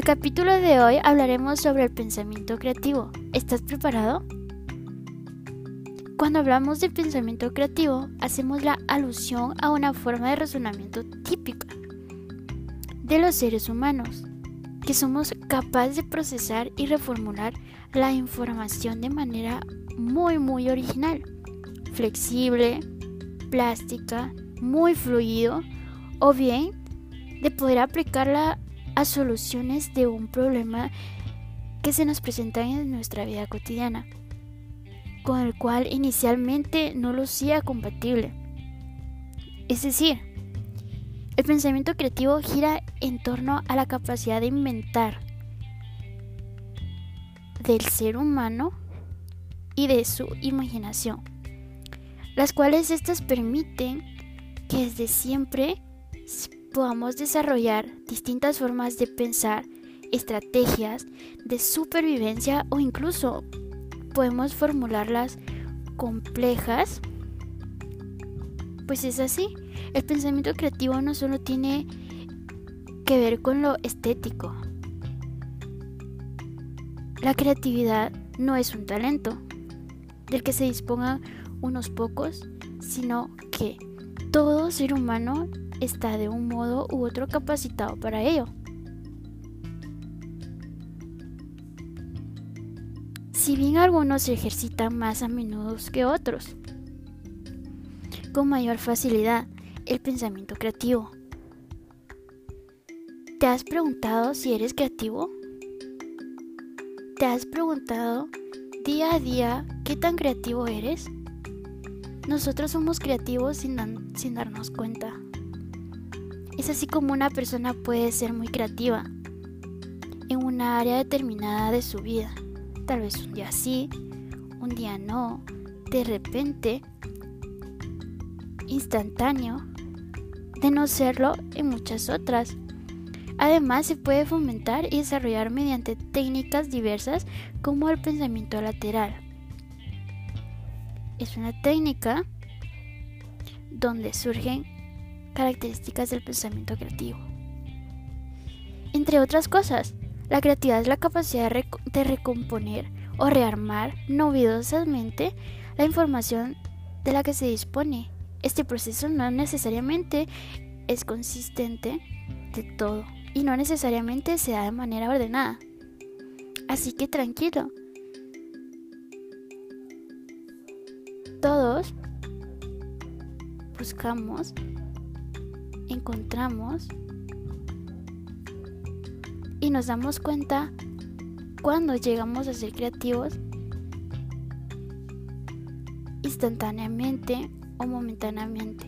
el capítulo de hoy hablaremos sobre el pensamiento creativo. ¿Estás preparado? Cuando hablamos de pensamiento creativo, hacemos la alusión a una forma de razonamiento típica de los seres humanos, que somos capaces de procesar y reformular la información de manera muy muy original, flexible, plástica, muy fluido o bien de poder aplicarla soluciones de un problema que se nos presenta en nuestra vida cotidiana, con el cual inicialmente no lucía compatible. Es decir, el pensamiento creativo gira en torno a la capacidad de inventar del ser humano y de su imaginación, las cuales estas permiten que desde siempre podamos desarrollar distintas formas de pensar, estrategias de supervivencia o incluso podemos formularlas complejas. Pues es así, el pensamiento creativo no solo tiene que ver con lo estético. La creatividad no es un talento del que se dispongan unos pocos, sino que todo ser humano está de un modo u otro capacitado para ello. Si bien algunos se ejercitan más a menudo que otros, con mayor facilidad el pensamiento creativo. ¿Te has preguntado si eres creativo? ¿Te has preguntado día a día qué tan creativo eres? Nosotros somos creativos sin, darnos cuenta. Es así como una persona puede ser muy creativa en una área determinada de su vida. Tal vez un día sí, un día no, de repente, instantáneo, de no serlo en muchas otras. Además, se puede fomentar y desarrollar mediante técnicas diversas como el pensamiento lateral. Es una técnica donde surgen características del pensamiento creativo. Entre otras cosas, la creatividad es la capacidad de, recomponer o rearmar novedosamente la información de la que se dispone. Este proceso no necesariamente es consistente de todo y no necesariamente se da de manera ordenada. Así que tranquilo. todos buscamos, encontramos y nos damos cuenta cuando llegamos a ser creativos instantáneamente o momentáneamente.